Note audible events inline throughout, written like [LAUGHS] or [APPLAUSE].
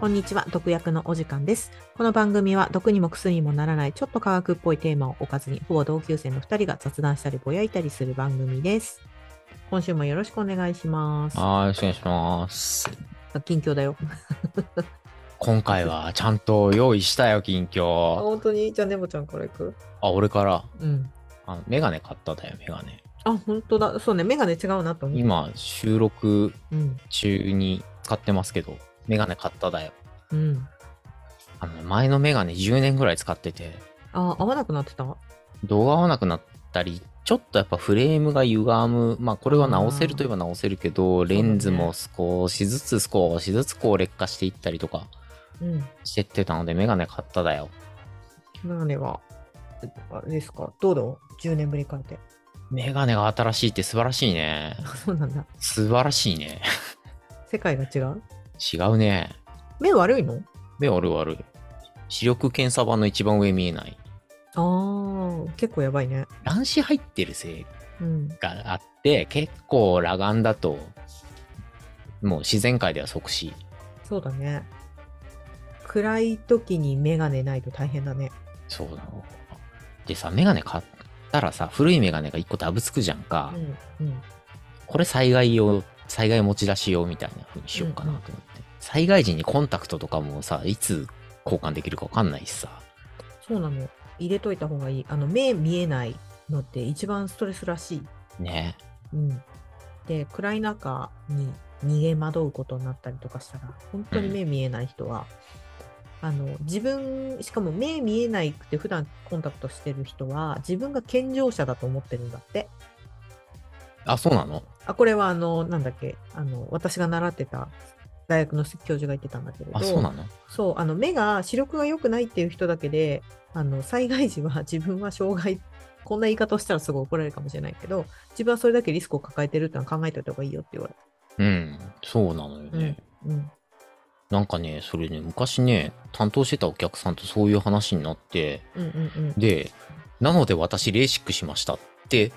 こんにちは、毒薬のお時間です。この番組は毒にも薬にもならないちょっと科学っぽいテーマをおかずに、ほぼ同級生の2人が雑談したりぼやいたりする番組です。今週もよろしくお願いします。はい、よろしくお願いします。あ近況だよ。今回はちゃんと用意したよ、近況。本当に？じゃあ、ネボちゃんからいく？あ、俺から、うん。あのメガネ買っただよ、メガネ。あ、本当だ。そうね、メガネ違うなと思う。今、収録うん。中に使ってますけど、メガネ買っただよ。うん。あの、前のメガネ10年ぐらい使ってて、あ、合わなくなってた？動画合わなくなったり、ちょっとやっぱフレームが歪む。まあ、これは直せるといえば直せるけど、レンズも少しずつ少しずつこう劣化していったりとかうん。してってたので、メガネ買っただよ。メガネは、あれですか？どうだ ?10 年ぶりに買えて。メガネが新しいって素晴らしいね。あ、[LAUGHS] そうなんだ。素晴らしいね。世界が違う？違うね。目悪いの？目悪い悪い。視力検査版の一番上見えない。あー、結構やばいね。乱視入ってるせいうん。があって、結構裸眼だと、もう自然界では即死。そうだね。暗い時にメガネないと大変だね。そうなの。でさ、メガネ買ったらさ、古いメガネが一個ダブつくじゃんか。うん。うん。これ災害用、災害持ち出し用みたいな風にしようかなと思って。災害時にコンタクトとかもさ、いつ交換できるかわかんないしさ。そうなの。入れといた方がいい。あの、目見えないのって一番ストレスらしい。ね。うん。で、暗い中に逃げ惑うことになったりとかしたら、本当に目見えない人は、あの、自分、しかも目見えないくて普段コンタクトしてる人は、自分が健常者だと思ってるんだって。あ、そうなの？あ、これはあの、なんだっけ、あの、私が習ってた大学の教授が言ってたんだけれど、あ、そうなの？そう、あの、目が、視力が良くないっていう人だけで、あの、災害時は [LAUGHS] 自分は障害、こんな言い方をしたらすごい怒られるかもしれないけど、自分はそれだけリスクを抱えてるってのは考えておいた方がいいよって言われうん。そうなのよね。た。うん。なんかね、それね、昔ね、担当してたお客さんとそういう話になって、うんうんうん。で、なので私、レーシックしましたって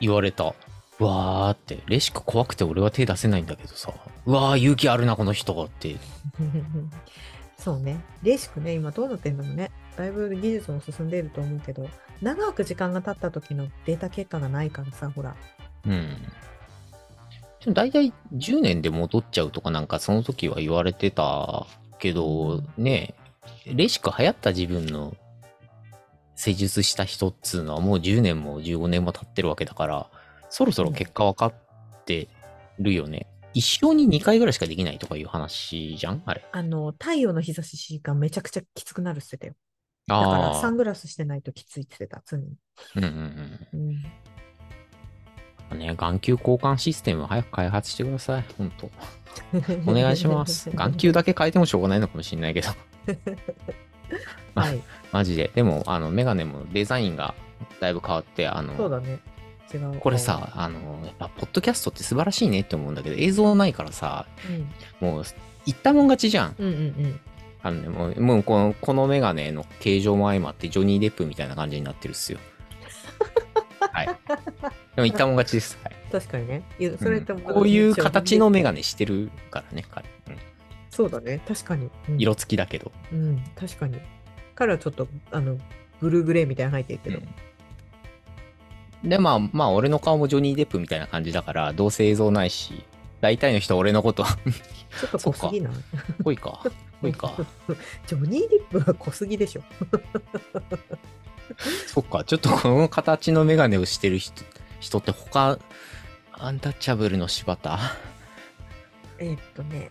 言われた。うわーって、レーシック怖くて俺は手出せないんだけどさ、うわー勇気あるな、この人って。[LAUGHS] そうね。レーシックね、今どうなってんだろうね。だいぶ技術も進んでいると思うけど、長く時間が経った時のデータ結果がないからさ、ほら。うん。でも大体10年で戻っちゃうとかなんかその時は言われてたけど、ね、レーシック流行った自分の施術した人っつうのはもう10年も15年も経ってるわけだから、そろそろ結果分かってるよね。一生に2回ぐらいしかできないとかいう話じゃん？あれ。あの、太陽の日差しがめちゃくちゃきつくなるって言ってたよ。だからサあングラスしてないときついって言ってた、常に。あ。うんうんうん。うん。ね、眼球交換システム早く開発してください。ほんと。お願いします。[LAUGHS] 眼球だけ変えてもしょうがないのかもしれないけど。[LAUGHS] はい。マジで。でも、あの、メガネもデザインがだいぶ変わって、あの、そうだね。違う。これさ、あの、やっぱ、ポッドキャストって素晴らしいねって思うんだけど、映像ないからさ、うん。もう、言ったもん勝ちじゃん。うんうんうん。あのね、もう、もうこの、このメガネの形状も相まって、ジョニー・デップみたいな感じになってるっすよ。はい。でも言ったもん勝ちです。はい。確かにね。それってもうんこういう形のメガネしてるからね、彼。うんそうだね。確かに。うん色付きだけど。うん、確かに。彼はちょっと、あの、ブルーグレーみたいなの入ってるけど。うんで、まあ、まあ、俺の顔もジョニー・デップみたいな感じだから、どうせ映像ないし、大体の人は俺のことは、ちょっと濃すぎない？ぽいか。ぽいか。[LAUGHS] ジョニー・ディップは濃すぎでしょ。[LAUGHS] そっか。ちょっとこの形のメガネをしてる人、人って他、アンタッチャブルの柴田？[LAUGHS] えーっとね、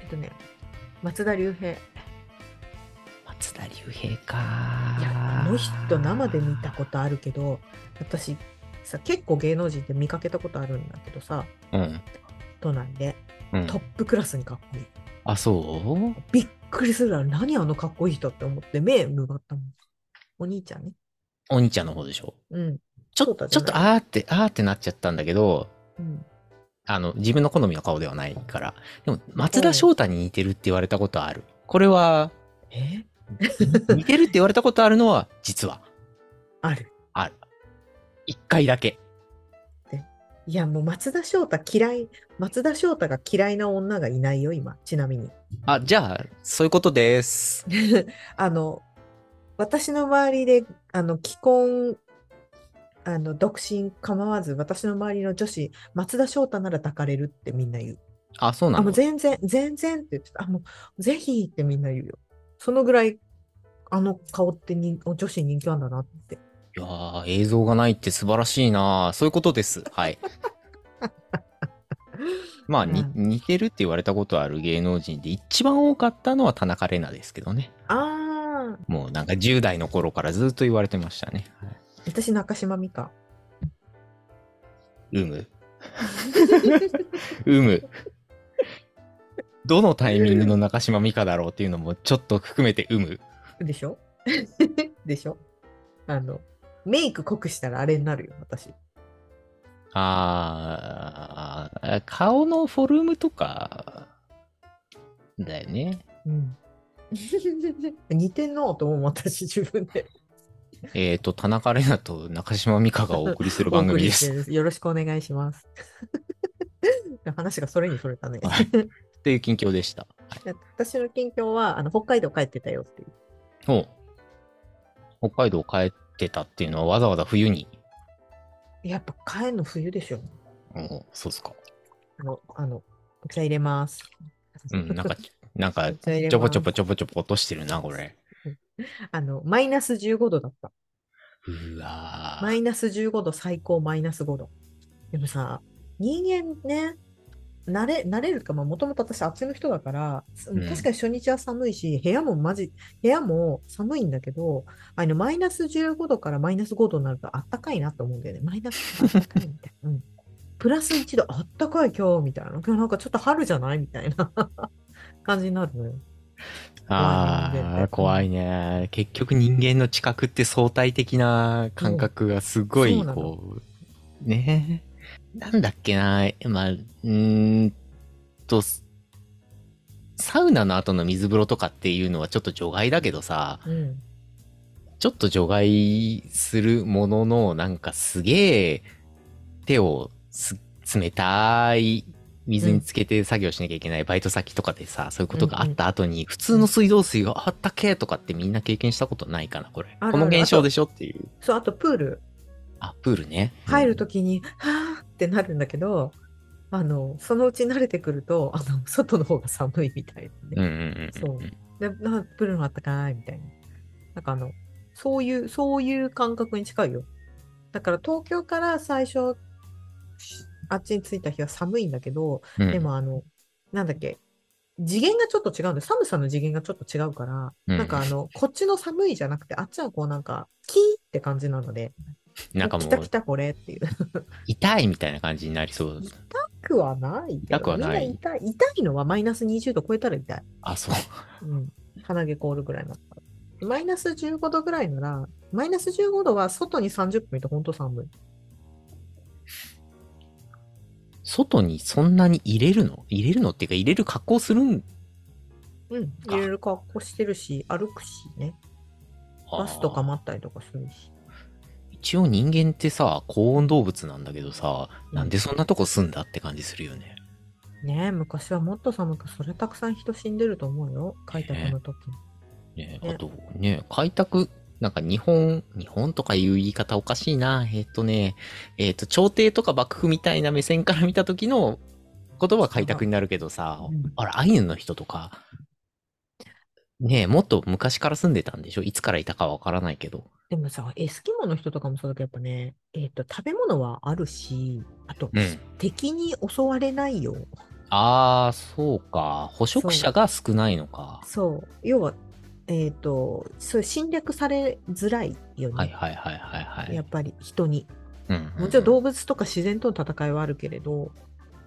えっとね、松田龍平。い松田龍平か。や、あの人生で見たことあるけど、私さ、結構芸能人で見かけたことあるんだけどさ、うん。都内で。うんトッ。プクラスにかっこいい。あ、そう？びっくりするわ。何あのかっこいい人って思って目むがったもん。お兄ちゃんね。お兄ちゃんの方でしょ？うん。ちょそうだちょっと、あーって、あーってなっちゃったんだけど、うん。あの、自分の好みの顔ではないから。でも、松田翔太に似てるって言われたことある。これは、え？[LAUGHS] 似てるって言われたことあるのは、実は、ある。ある。一回だけ。いや、もう松田翔太嫌い、松田翔太が嫌いな女がいないよ、今、ちなみに。あ、じゃあ、そういうことです。[LAUGHS] あの、私の周りで、あの、既婚、あの、独身構わず、私の周りの女子、松田翔太なら抱かれるってみんな言う。あ、そうなあ、ものう全然、全然って言ってた。あ、もう、ぜひってみんな言うよ。そのぐらい、あの顔ってに女子に人気あるんだなって。いやー、映像がないって素晴らしいなそういうことです。はい。[LAUGHS] まあ、にう似てるって言われたことある芸能人で一番多かったのは田中玲奈ですけどね。ああ、もうなんか10代の頃からずっと言われてましたね。はい、私、中島美嘉。うむ。[LAUGHS] うむ。どのタイミングの中島美嘉だろうっていうのもちょっと含めてうむ。でしょ？[LAUGHS] でしょ？あの、メイク濃くしたらあれになるよ、私。あー、顔のフォルムとか、だよね。うん。[LAUGHS] 似てんのと思う、私、自分で。えっ、と、田中玲奈と中島美嘉がお送りする番組です。りしてるよろしくお願いします。[LAUGHS] 話がそれにそれたね。はいっていう近況でした。私の近況は、あの、北海道帰ってたよっていう。お北海道帰ってたっていうのはわざわざ冬に。やっぱ帰るの冬でしょ。おそうっすか。あの、あの、お茶入れます。うん、なんか、なんか、ちょぼちょぼちょぼちょぼ落としてるな、これ。あの、マイナス15度だった。うわマーイナス15度、最高マイナス5度。でもさ、人間ね、慣れ、慣れるか、まあ、もともと私、あっちの人だから、すうん確かに初日は寒いし、部屋もマジ、部屋も寒いんだけど、あの、マイナス15度からマイナス5度になるとあったかいなと思うんだよね。マイナスあったかいみたいな。うん。プラス1度、あったかい今日、みたいな。今日なんかちょっと春じゃない？みたいな感じになるのよ。ああ、怖いね。結局人間の知覚って相対的な感覚がすごいこう、ねなんだっけな、まあ、うーんと、サウナの後の水風呂とかっていうのはちょっと除外だけどさ、うん。ちょっと除外するものの、なんかすげえ手をす冷たい水につけて作業しなきゃいけないバイト先とかでさ、そういうことがあった後に、普通の水道水があったけとかってみんな経験したことないかな、これ。この現象でしょっていう。そう、あとプール。あ、プールね。入るときに、はぁってなるんだけど、あの、そのうち慣れてくると、あの、外の方が寒いみたいなね。うんうんうんうん。そうで、なプールのあったかいみたいな。なんかあの、そういう、そういう感覚に近いよ。だから東京から最初、あっちに着いた日は寒いんだけど、うんで、もあの、なんだっけ、次元がちょっと違うんで、寒さの次元がちょっと違うから、うんなんかあの、こっちの寒いじゃなくて、あっちはこうなんか、キーって感じなので、なんかもう、来た来たこれっていう。[LAUGHS] 痛いみたいな感じになりそう。痛くはない。痛くはない痛い。痛いのはマイナス20度超えたら痛い。あ、そう。[LAUGHS] うん。鼻毛凍るぐらいになったら。マイナス15度ぐらいなら、マイナス15度は外に30分いて本当寒い。外にそんなに入れるの？入れるのっていうか入れる格好するんうん。入れる格好してるし、歩くしね。バスとか待ったりとかするし。一応人間ってさ、高温動物なんだけどさ、うんなんでそんなとこ住んだって感じするよね。ねえ、昔はもっと寒く、それたくさん人死んでると思うよ。開拓の時に。ねねあとね、開拓、なんか日本、日本とかいう言い方おかしいな。えっ、とね、えっ、と、朝廷とか幕府みたいな目線から見た時の言葉は開拓になるけどさ、うんあら、アイヌの人とか、ねえ、もっと昔から住んでたんでしょ？いつからいたかわからないけど。でもさ、エスキモの人とかもそうだけど、やっぱね、えっ、と、食べ物はあるし、あと、うん。敵に襲われないよ。あー、そうか。捕食者が少ないのか。そう。要は、えっ、と、そう侵略されづらいよね。はいはいはいはいはい。やっぱり人に。うんうんもちろん動物とか自然との戦いはあるけれど、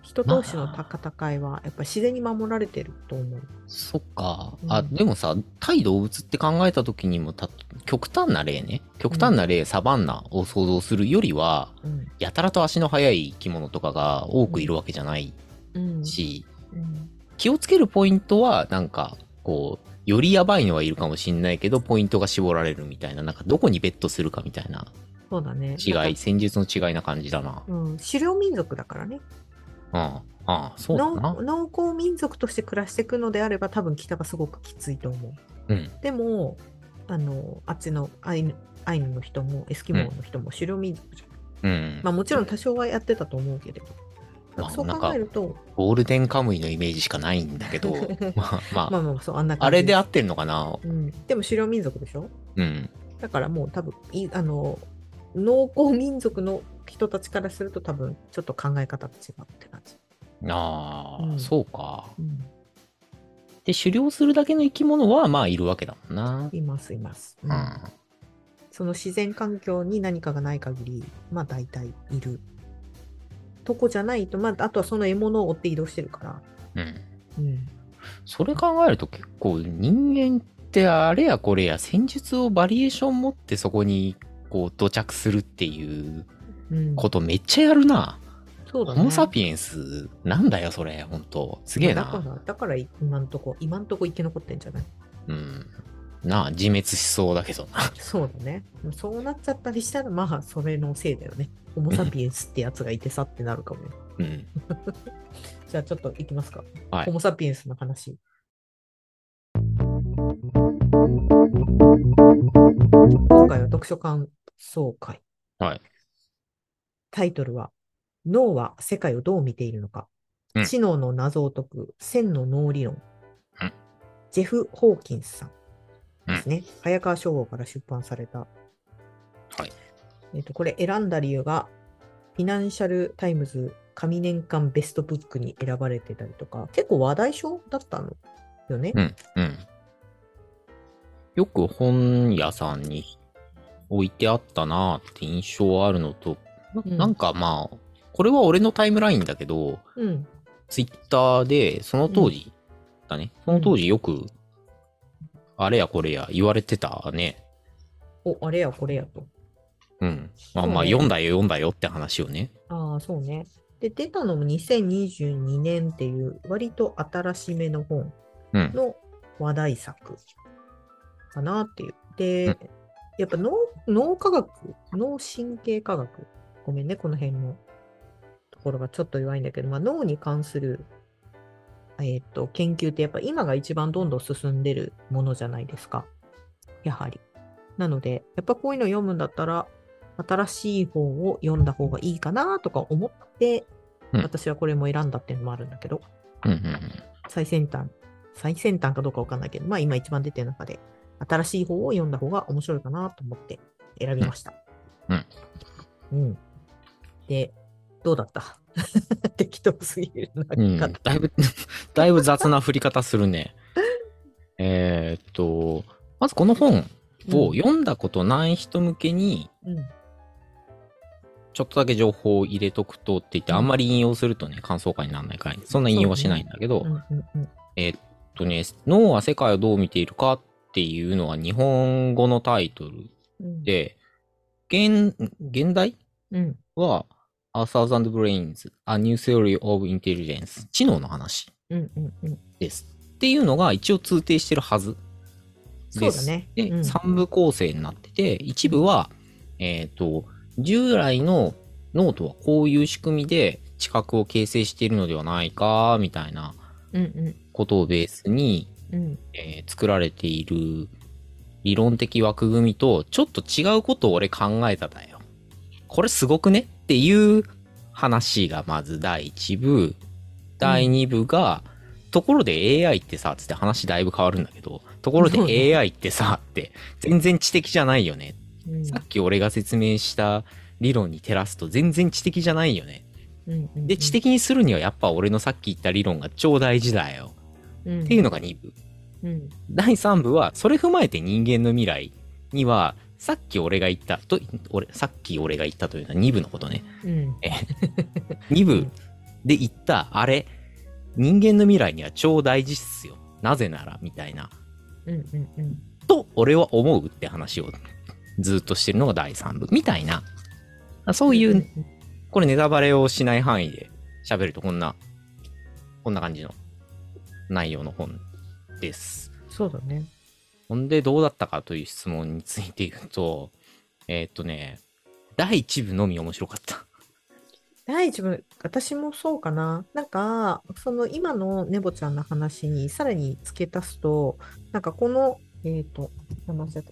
人同士の戦いはやっぱり自然に守られてると思う。そっか。うんあ、でもさ、対動物って考えた時にもた、極端な例ね。極端な例、サバンナを想像するよりは、うん。やたらと足の速い生き物とかが多くいるわけじゃないうん。し、うん気をつけるポイントは、なんか、こう、よりやばいのはいるかもしんないけど、ポイントが絞られるみたいな、なんかどこにベットするかみたいなそうだね。違い、戦術の違いな感じだな。うん、狩猟民族だからね。うん。ああ、そうだな農。農耕民族として暮らしていくのであれば、多分北がすごくきついと思う。うん。でも、あの、あっちのアイヌアイヌの人もエスキモーの人も狩猟民族じゃん。うん。まあもちろん多少はやってたと思うけれど。まあそう考えると、ゴールデンカムイのイメージしかないんだけど、[LAUGHS] まあ、まあ、まあまあそう、あんな。あれで合ってんのかな？うん。でも狩猟民族でしょ？うん。だからもう多分いあの農耕民族の人たちからすると多分ちょっと考え方が違うって感じ。ああ、うんそうか。うん、で、狩猟するだけの生き物は、まあ、いるわけだもんな。いますいます、ううんん。その自然環境に何かがない限りまあ大体いる。とこじゃないと、まあ、あとはその獲物を追って移動してるから。うん。うん、それ考えると結構人間ってあれやこれや戦術をバリエーション持ってそこにこう土着するっていううん、ことめっちゃやるな。そうだね。ホモ・サピエンスなんだよそれ、ほんと。すげえな。だから、だから今んとこ、今んとこ生き残ってんじゃない？うん。なあ、自滅しそうだけどな。そうだね。そうなっちゃったりしたら、まあ、それのせいだよね。ホモ・サピエンスってやつがいてさってなるかもね。うん。[LAUGHS] じゃあちょっと行きますか。はいホモ・サピエンスの話。今回は読書感想会。はい。タイトルは、脳は世界をどう見ているのか。うん知能の謎を解く千の脳理論。うんジェフ・ホーキンスさんですね。早川書房から出版された。はい。えっと、これ選んだ理由が、フィナンシャル・タイムズ紙年間ベストブックに選ばれてたりとか、結構話題書だったのよね。うん。うん。よく本屋さんに置いてあったなって印象あるのと、なうんなんかまあ、これは俺のタイムラインだけど、うん。ツイッターで、その当時だね。その当時よく、あれやこれや言われてたね。お、あれやこれやと。うん。まあまあ、読んだよ読んだよって話をね。ああ、そうね。で、出たのも2022年っていう、割と新しめの本うん。の話題作かなっていう。で、うんやっぱ脳脳科学、脳神経科学、ごめんね、この辺のところがちょっと弱いんだけど、まあ、脳に関する、えーっと研究ってやっぱ今が一番どんどん進んでるものじゃないですか。やはり。なので、やっぱこういうの読むんだったら、新しい本を読んだ方がいいかなとか思って、うん私はこれも選んだっていうのもあるんだけど、うんうん最先端、最先端かどうかわかんないけど、まあ今一番出てる中で、新しい方を読んだ方が面白いかなと思って選びました。うん。うん。で、どうだった？[LAUGHS] 適当すぎるなうん。だいぶ、[LAUGHS] だいぶ雑な振り方するね。[LAUGHS] えーっと、まずこの本を読んだことない人向けに、うん。ちょっとだけ情報を入れとくとって言って、うんあんまり引用するとね、感想会にならないから、そんな引用はしないんだけど、うんうんうんえーっとね、脳は世界をどう見ているかっていうのは日本語のタイトルうん。で、現、現代うん。は、A Thousand Brains, A New Theory of Intelligence 知能の話。です。っていうのが一応通底してるはずです。そうだね。で、うん3部構成になってて、一部は、えっ、と、従来の脳とはこういう仕組みで知覚を形成しているのではないか、みたいなことをベースに、うん。えー作られている理論的枠組みとちょっと違うことを俺考えただよ。これすごくね？っていう話がまず第一部。第二部が、ところで AI ってさ、つって話だいぶ変わるんだけど、ところでね AI ってさ、って全然知的じゃないよね。うんさっき俺が説明した理論に照らすと全然知的じゃないよね。うんうんで、知的にするにはやっぱ俺のさっき言った理論が超大事だよ。うんっていうのが2部。うん第3部は、それ踏まえて人間の未来には、さっき俺が言ったと、俺、さっき俺が言ったというのは2部のことね。うん2部で言った、あれ、人間の未来には超大事っすよ。なぜなら、みたいな。うんうんうんと、俺は思うって話をずっとしてるのが第3部。みたいな。そういう、んこれネタバレをしない範囲で喋るとこんな、こんな感じの内容の本です。そうだね。ほんでどうだったかという質問について言うと、えーっとね、第1部のみ面白かった。第一部、私もそうかな。なんか、その今のネボちゃんの話にさらに付け足すと、なんかこの、えっ、と、名前忘れた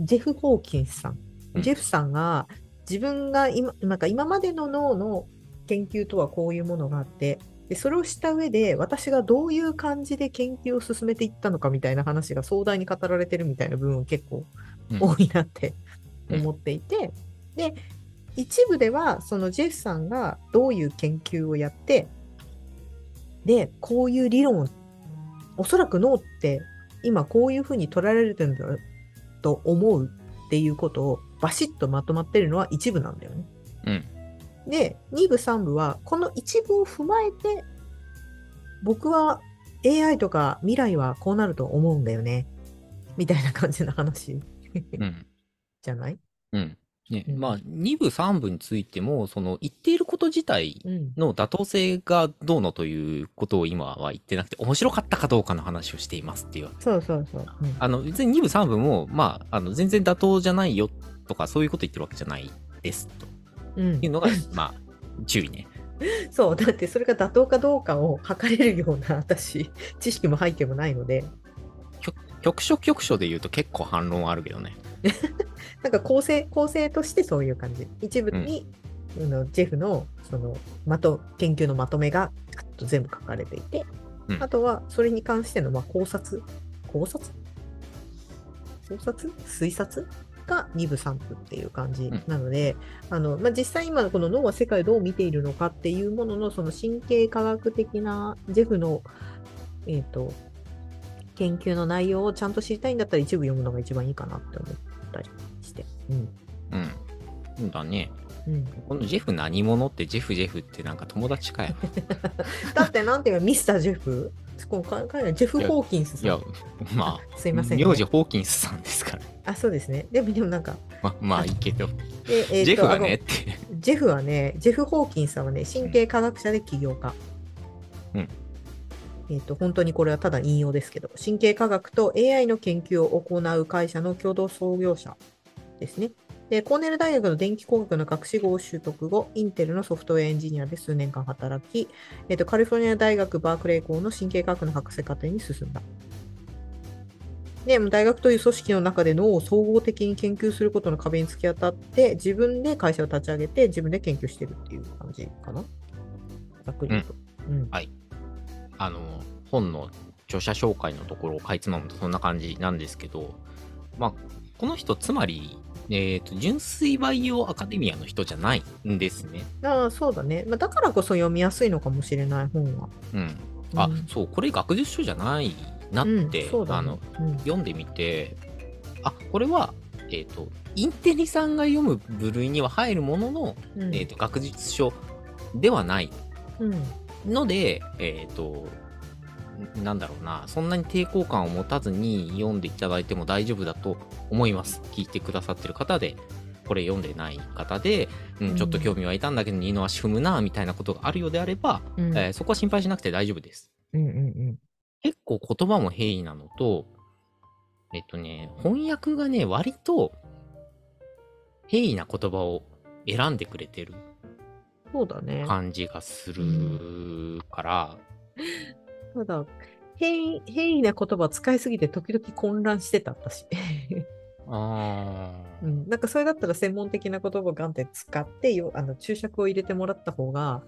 ジェフ・ホーキンスさん。うんジェフさんが自分が今、なんか今までの脳の研究とはこういうものがあって、でそれをした上で私がどういう感じで研究を進めていったのかみたいな話が壮大に語られてるみたいな部分結構うん多いなって思っていて、で一部ではそのジェフさんがどういう研究をやってでこういう理論をおそらく脳って今こういうふうに捉えられてるんだと思うっていうことをバシッとまとまってるのは一部なんだよね。うん。で2部3部はこの一部を踏まえて僕は AI とか未来はこうなると思うんだよねみたいな感じの話うん。[LAUGHS] じゃない、うん。ね、うんまあ、2部、3部についても、その、言っていること自体うん、の妥当性がどうのということを今は言ってなくて、面白かったかどうかの話をしていますっていう。そうそうそう。うんあの、別に2部、3部も、まあ、あの、全然妥当じゃないよとか、そういうこと言ってるわけじゃないですとうん。いうのが、[LAUGHS] まあ、注意ね。そう、だってそれが妥当かどうかを測れるような私、[LAUGHS] 知識も背景もないので、局所局所で言うと結構反論あるけどね。[LAUGHS] なんか構成、構成としてそういう感じ。一部に、あのジェフのそのまと研究のまとめがと全部書かれていて、うん。あとはそれに関してのまあ考察、考察？考察？推察？が2部3部っていう感じなので、あのまあ、実際今のこの脳は世界をどう見ているのかっていうもののその神経科学的なジェフの、えー、と研究の内容をちゃんと知りたいんだったら一部読むのが一番いいかなって思ったりして。うんうん。そうだね。うん、このジェフ何者ってジェフジェフってなんか友達かよ。[LAUGHS] だってなんていうかミスタージェフ？この彼彼はジェフ・ホーキンスさん。いや、まあ、すいません、ね。名字ホーキンスさんですから。あ、そうですね。でも、でもなんか、ままあいいけど、でえーとジェフがねあって。のジェフはね、ジェフ・ホーキンスさんはね、神経科学者で起業家。うんえっ、と、本当にこれはただ引用ですけど、神経科学と AI の研究を行う会社の共同創業者ですね。で、コーネル大学の電気工学の学士号を取得後、インテルのソフトウェアエンジニアで数年間働き、えっ、と、カリフォルニア大学バークレー校の神経科学の博士課程に進んだ。で、大学という組織の中で脳を総合的に研究することの壁に突き当たって、自分で会社を立ち上げて、自分で研究してるっていう感じかな。ざっくり言うと。うん。あの、本の著者紹介のところをかいつまむとそんな感じなんですけど、まあ、この人、つまり、えっ、と、純粋バイオアカデミアの人じゃないんですね。ああ、そうだね。まあ、だからこそ読みやすいのかもしれない、本は。うん。あ、うんそう、これ学術書じゃないなって、うん、ね。あの、うん。読んでみて、あ、これは、えっ、と、インテリさんが読む部類には入るものの、うん。えっ、と、学術書ではないうん。ので、えっ、と、んなんだろうな、そんなに抵抗感を持たずに読んでいただいても大丈夫だと思います。聞いてくださってる方で、これ読んでない方で、うん、ちょっと興味湧いたんだけど、二の足踏むな、みたいなことがあるようであれば、うん。えーそこは心配しなくて大丈夫です。うんうん結構言葉も平易なのと、えっとね、翻訳がね、割と平易な言葉を選んでくれてるそうだね。感じがするから、ただ、変異変異な言葉を使いすぎて時々混乱してた、私。あーうん、なんかそれだったら専門的な言葉をガンって使ってよあの注釈を入れてもらった方が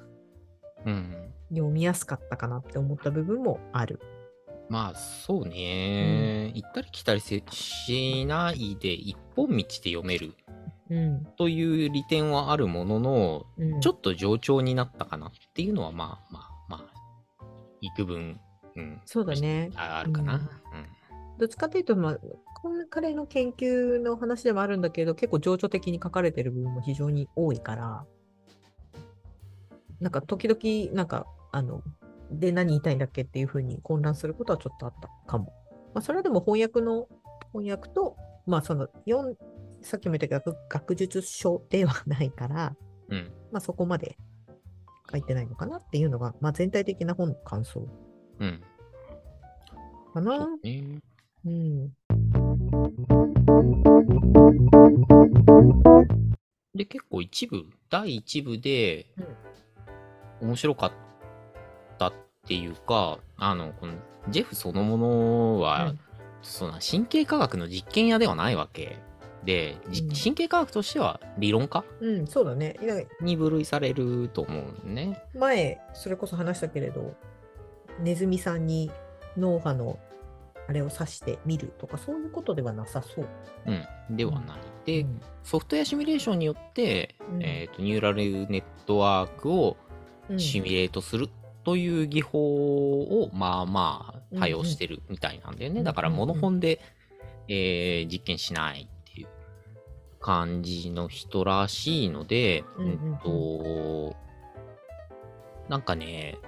うん。読みやすかったかなって思った部分もある。まあ、そうね、行ったり来たりせしないで一本道で読める。うん。という利点はあるものの、うん、ちょっと冗長になったかなっていうのは、まあまあまあ、幾分、うん、そうだね。ああるかな。うん。どっちかというと、まあ、この彼の研究の話でもあるんだけど、結構情緒的に書かれてる部分も非常に多いから、なんか時々、なんか、あの、で何言いたいんだっけっていうふうに混乱することはちょっとあったかも。まあ、それはでも翻訳の、翻訳と、まあ、その、読んさっきも言ったけど、学学術書ではないから、うん。まあ、そこまで書いてないのかなっていうのが、まあ、全体的な本の感想うん。かな。うん。で、結構一部、第一部で、面白かったっていうか、あの、この、ジェフそのものは、うんその神経科学の実験屋ではないわけで、神経科学としては理論家うん、そうだね。に分類されると思うんね。前、それこそ話したけれど、ネズミさんに脳波のあれを指してみるとか、そういうことではなさそう。うん。ではない。で、うんソフトウェアシミュレーションによって、うんえーとニューラルネットワークをうんシミュレートするという技法をまあまあ多用してるみたいなんだよね。うんだからうんうんモノホンで、えー実験しないっていう感じの人らしいので、うんうんと、なんかね、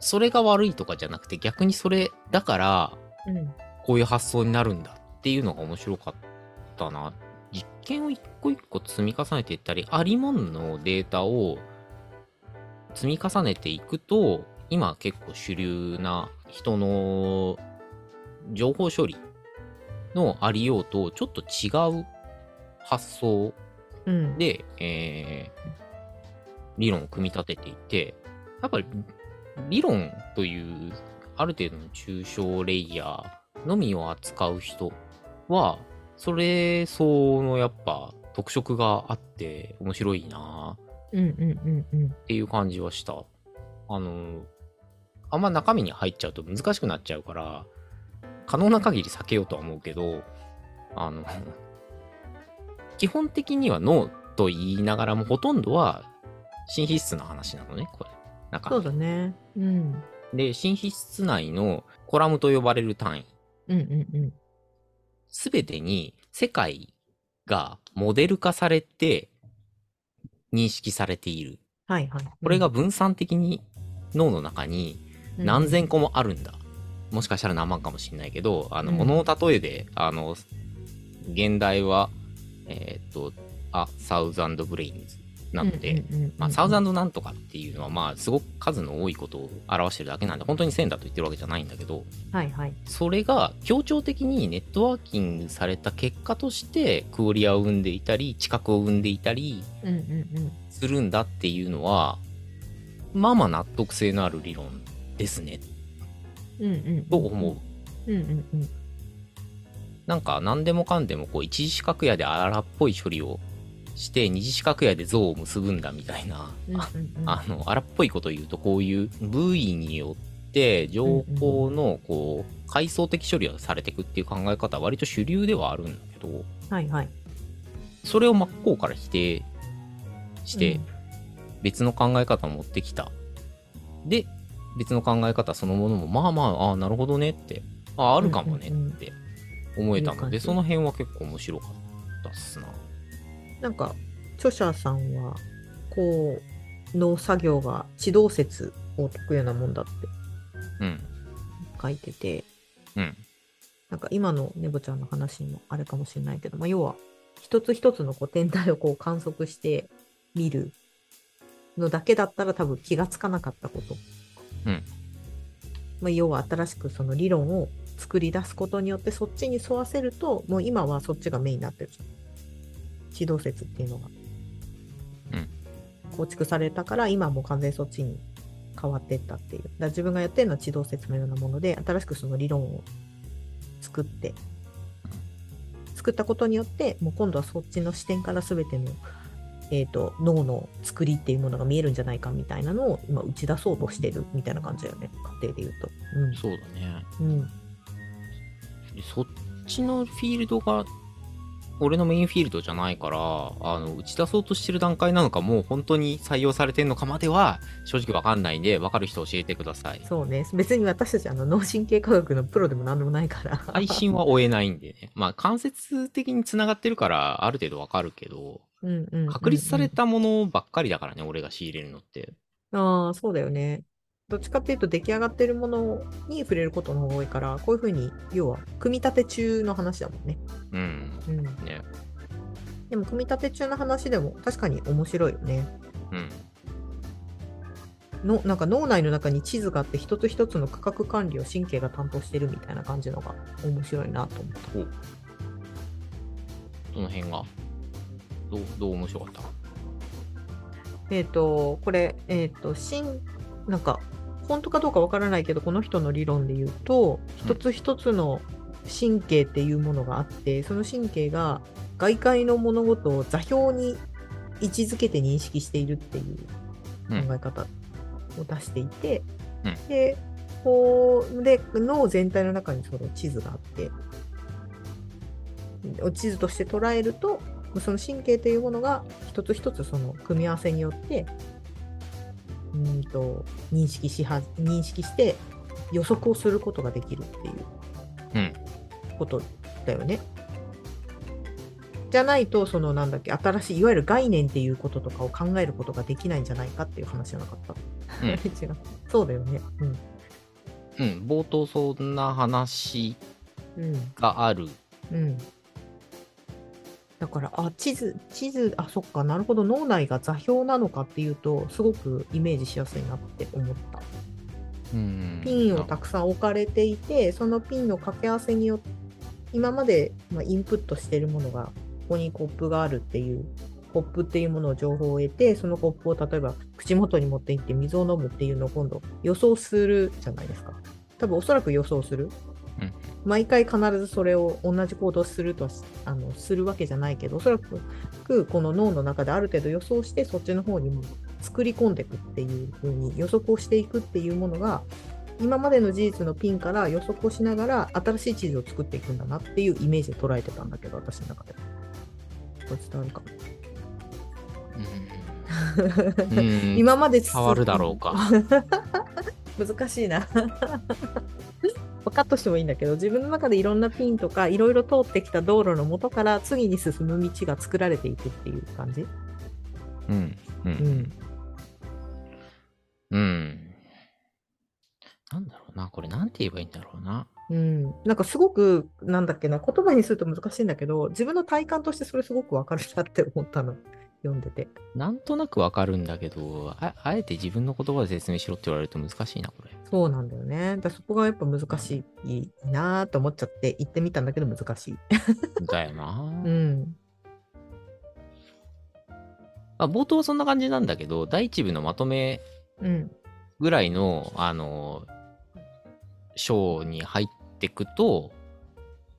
それが悪いとかじゃなくて逆にそれだからうんこういう発想になるんだっていうのが面白かったな。実験を一個一個積み重ねていったり、ありもんのデータを積み重ねていくと、今結構主流な人の情報処理のありようとちょっと違う発想うん、で、えー理論を組み立てていて、やっぱり理論というある程度の抽象レイヤーのみを扱う人は、それ相応のやっぱ特色があって面白いなうんうんうんうん。っていう感じはした。あの、あんま中身に入っちゃうと難しくなっちゃうから、可能な限り避けようとは思うけど、あの、基本的にはノーと言いながらも、ほとんどは新皮質の話なのね、これ。中身そうだね。うん。で、新皮質内のコラムと呼ばれる単位、うんうんうん。すべてに世界がモデル化されて認識されている。はいはい。これが分散的に脳の中にうん何千個もあるんだ。もしかしたら何万かもしれないけど、あの、うん物の例えで、あの、現代は、えーっと、あ、サウザンドブレインズなので、うんうんうんうんまあ、サウザンドなんとかっていうのは、まあ、すごく数の多いことを表してるだけなんで、本当に1000だと言ってるわけじゃないんだけど、はいはい。それが協調的にネットワーキングされた結果として、クオリアを生んでいたり、知覚を生んでいたりうんうんうん。するんだっていうのは、まあまあ納得性のある理論ですね、うんうんうん。と思う。うんうんうん。なんか何でもかんでもこう一次四角矢で荒っぽい処理をして二次四角矢で像を結ぶんだみたいな、うんうんあうんあの荒っぽいこと言うとこういう部位によって情報のこう階層的処理をされていくっていう考え方は割と主流ではあるんだけどはいはい。それを真っ向から否定してうん別の考え方を持ってきた。で別の考え方そのものもまあまあああなるほどねってああるかもねうんうんうんって思えたのでその辺は結構面白かったっすな。なんか、著者さんは、こう、農作業が地動説を解くようなもんだってうん。書いてて、うん。なんか今のネボちゃんの話もあれかもしれないけど、まあ、要は、一つ一つのこう天体をこう観測して見るのだけだったら多分気がつかなかったこと。うんまあ、要は新しくその理論を作り出すことによってそっちに沿わせると、もう今はそっちがメインになってる。地動説っていうのが。うん構築されたから、今はもう完全にそっちに変わっていったっていう。だから自分がやってるのは地動説のようなもので、新しくその理論を作って、作ったことによって、もう今度はそっちの視点から全ての、えー、と脳の作りっていうものが見えるんじゃないかみたいなのを今打ち出そうとしてるみたいな感じだよね、家庭で言うと。そうだね。うん。うん。そっちのフィールドが、俺のメインフィールドじゃないから、あの、打ち出そうとしてる段階なのか、もう本当に採用されてんのかまでは、正直わかんないんで、わかる人教えてください。そうね。別に私たちあの脳神経科学のプロでも何でもないから。配信は追えないんでね。まあ、間接的に繋がってるから、ある程度わかるけど、うんうん確立されたものばっかりだからね、俺が仕入れるのって。ああ、そうだよね。どっちかっていうと出来上がってるものに触れることの方が多いから、こういうふうに、要は、組み立て中の話だもんね。うん。うん。ね。でも、組み立て中の話でも確かに面白いよね。うん。のなんか脳内の中に地図があって、一つ一つの区画管理を神経が担当してるみたいな感じのが面白いなと思った。おどの辺が？どう、どう面白かった？えっ、と、これ、えっ、と、新、なんか、本当かどうかわからないけど、この人の理論で言うと、一つ一つの神経っていうものがあって、その神経が外界の物事を座標に位置づけて認識しているっていう考え方を出していて、うん。で、こう、で、脳全体の中にその地図があって、地図として捉えると、その神経というものが一つ一つその組み合わせによって、うーんと認識しは認識して予測をすることができるっていううん。ことだよね。じゃないと、そのなんだっけ、新しい、いわゆる概念っていうこととかを考えることができないんじゃないかっていう話じゃなかった？うん [LAUGHS] 違う。そうだよね。うん。冒頭そんな話うん。うん。がある。うん。だから、あ、地図、地図、あ、そっか、なるほど、脳内が座標なのかっていうと、すごくイメージしやすいなって思った。うん。ピンをたくさん置かれていて、そのピンの掛け合わせによって、今まで、まあ、インプットしているものが、ここにコップがあるっていう、コップっていうものを情報を得て、そのコップを例えば口元に持っていって水を飲むっていうのを今度予想するじゃないですか。多分おそらく予想する。うん毎回必ずそれを同じ行動をするとあのするわけじゃないけど、おそらくこの脳の中である程度予想して、そっちの方にも作り込んでいくっていう風に予測をしていくっていうものが、今までの事実のピンから予測をしながら新しい地図を作っていくんだなっていうイメージで捉えてたんだけど、私の中で。これ伝わるかうん。うん [LAUGHS] 今まで変わるだろうか。[LAUGHS] 難しいな。カットしてもいいんだけど、自分の中でいろんなピンとか、いろいろ通ってきた道路の元から次に進む道が作られていくっていう感じ。うん。う。うんん。うん。なんだろうな。これなんて言えばいいんだろうな。うん、なんかすごく、なんだっけな、言葉にすると難しいんだけど、自分の体感としてそれすごくわかるなって思ったの、読んでて。なんとなくわかるんだけど、ああえて自分の言葉で説明しろって言われると難しいな、これ。そうなんだよね。だそこがやっぱ難しいなと思っちゃって行ってみたんだけど難しい。だよな。[LAUGHS] うん。まあ、冒頭はそんな感じなんだけど、第一部のまとめうん。ぐらいの、あの、章に入ってくと、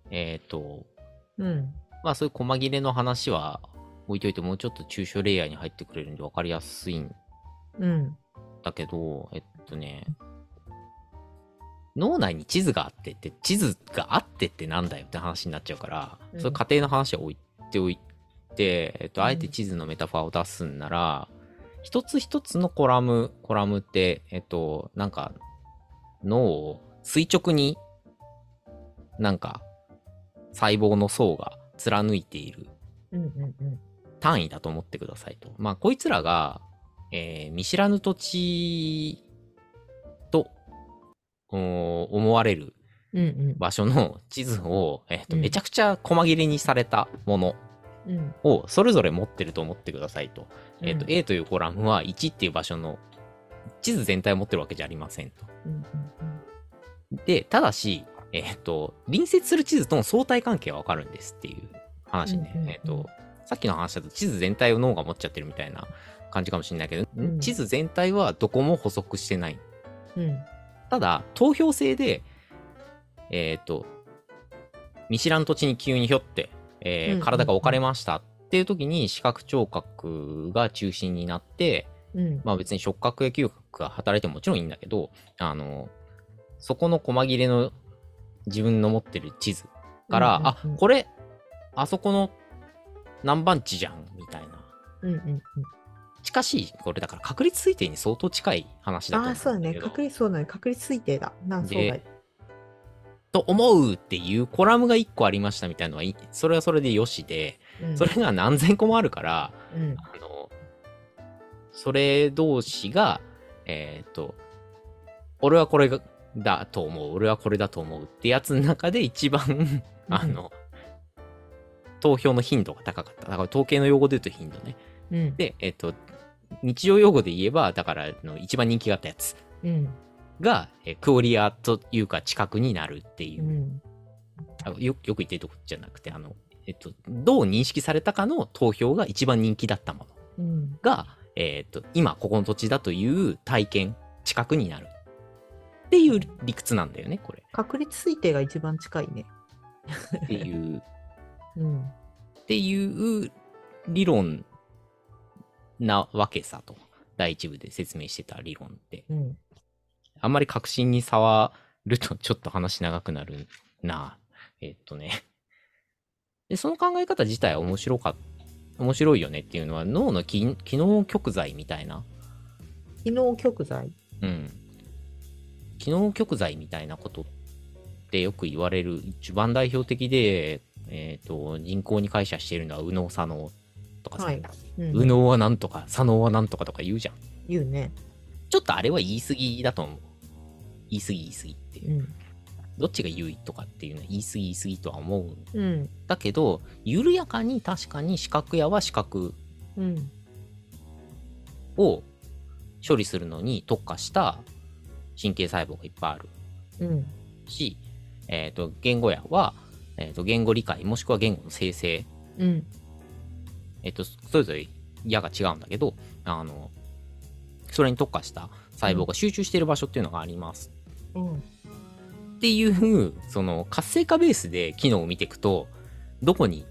えっ、と、うん。まあそういう細切れの話は置いといて、もうちょっと抽象レイヤーに入ってくれるんで分かりやすいんうん。だけど、えっとね、脳内に地図があってって、地図があってってなんだよって話になっちゃうから、うんそういう家庭の話は置いておいて、えっと、うんあえて地図のメタファーを出すんなら、一つ一つのコラム、コラムって、えっと、なんか、脳を垂直に、なんか、細胞の層が貫いているうん。うん。単位だと思ってくださいと。まあ、こいつらが、えー見知らぬ土地とお思われるうん。うん。場所の地図を、えーとうんめちゃくちゃ細切れにされたものうん。をそれぞれ持ってると思ってくださいと。えーとうん A というコラムは1っていう場所の地図全体を持ってるわけじゃありませんと。うん。で、ただし、えっ、と、隣接する地図との相対関係はわかるんですっていう話ね。うんうんうんえっ、と、さっきの話だと地図全体を脳が持っちゃってるみたいな感じかもしれないけど、うん地図全体はどこも補足してない。うん。ただ、投票制で、えっ、と、見知らん土地に急にひょって、えーうんうん体が置かれましたっていう時に視覚聴覚が中心になって、うん。まあ別に触覚や嗅覚が働いてももちろんいいんだけど、あの、そこの細切れの自分の持ってる地図から、うんうんうんあ、これ、あそこの何番地じゃん、みたいな。うん。うん。近しい、これだから確率推定に相当近い話だとああ、そうだね。思うんだけど。確率、そうだね。確率推定だ。なんそうだで。と思うっていうコラムが1個ありましたみたいなのはそれはそれでよしで、うんそれが何千個もあるから、うん。あの、それ同士が、えっ、と、俺はこれがだと思う、俺はこれだと思うってやつの中で一番、あの、投票の頻度が高かった。だから統計の用語で言うと頻度ね。うん。で、えっ、と、日常用語で言えば、だからあの一番人気があったやつうん。が、えークオリアというか近くになるっていうう、ん。あよよく言ってるとこじゃなくて、あの、えっと、どう認識されたかの投票が一番人気だったもの。うん。が、えっ、と、今ここの土地だという体験、知覚になる。っていう理屈なんだよね、これ。確率推定が一番近いね。っていう、うん。っていう理論なわけさと。第一部で説明してた理論って。うん。あんまり確信に触るとちょっと話長くなるな。えっとね。で、その考え方自体は面白かっ面白いよねっていうのは脳の機機能極材みたいな。機能極材？うん。機能極材みたいなことってよく言われる一番代表的で、えっ、と、人口に解釈しているのは右脳左脳とかさ、はい。うん、右脳はなんとか左脳はなんとかとか言うじゃん。言うね。ちょっとあれは言い過ぎだと思う。言い過ぎ言い過ぎっていうう。ん。どっちが優位とかっていうのは言い過ぎ言い過ぎとは思うんうん。だけど、緩やかに確かに視覚やは視覚うん。を処理するのに特化した神経細胞がいっぱいあるうん。し、えっ、と、言語やは、えっ、と、言語理解もしくは言語の生成、うん。えっ、と、それぞれ矢が違うんだけど、あの、それに特化した細胞が集中している場所っていうのがあります。うん。っていう、その活性化ベースで機能を見ていくと、どこに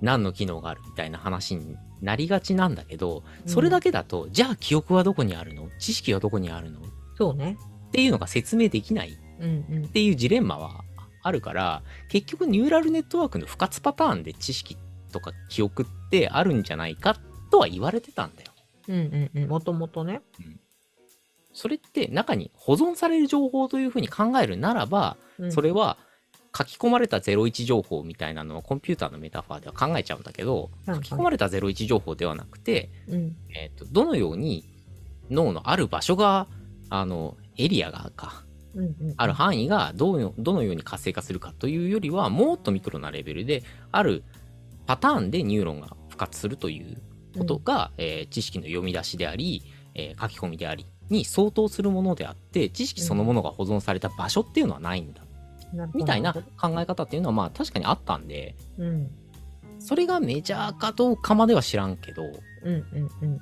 何の機能があるみたいな話になりがちなんだけど、それだけだと、じゃあ記憶はどこにあるの？知識はどこにあるの？っそうね。ていうのが説明できないっうんうん。ていうジレンマはあるから、結局ニューラルネットワークの不活パターンで知識とか記憶ってあるんじゃないかとは言われてたんだよ。うんうんうん。もともとね。それって中に保存される情報というふうに考えるならば、うんそれは書き込まれた01情報みたいなのをコンピューターのメタファーでは考えちゃうんだけど、書き込まれた01情報ではなくて、うん。えーとどのように脳のある場所があのエリアがかうんうん。ある範囲がどうよどのように活性化するかというよりはもっとミクロなレベルであるパターンでニューロンが復活するということが、えー知識の読み出しであり、えー書き込みでありに相当するものであって知識そのものが保存された場所っていうのはないんだ、うん。みたいな考え方っていうのはまあ確かにあったんでうん。それがメジャーかどうかまでは知らんけどうんうんうん。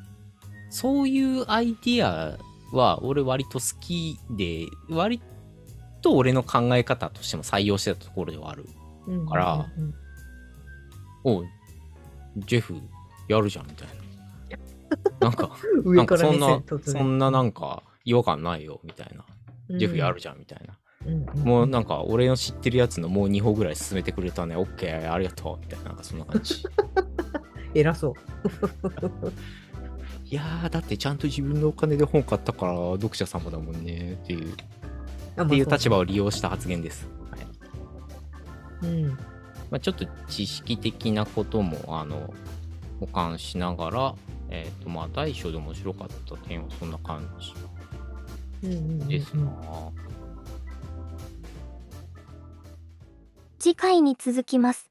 そういうアイディアは俺割と好きで割と俺の考え方としても採用してたところではある。うんうんうん。からおうジェフやるじゃんみたいな。[LAUGHS] なんかなんかそんなそんななんか違和感ないよみたいな。ジェフやるじゃんみたいな、うんうんもうなんか俺の知ってるやつのもう2歩ぐらい進めてくれたね。オッケーありがとう。みたいななんかそんな感じ。[LAUGHS] 偉そう。いやーだってちゃんと自分のお金で本買ったから読者様だもんねっていうっていう立場を利用した発言です、はい。うん。まあ、ちょっと知識的なこともあの保管しながらえっ、とまあ大小で面白かった点はそんな感うんうんうんうん。じですな、次回に続きます。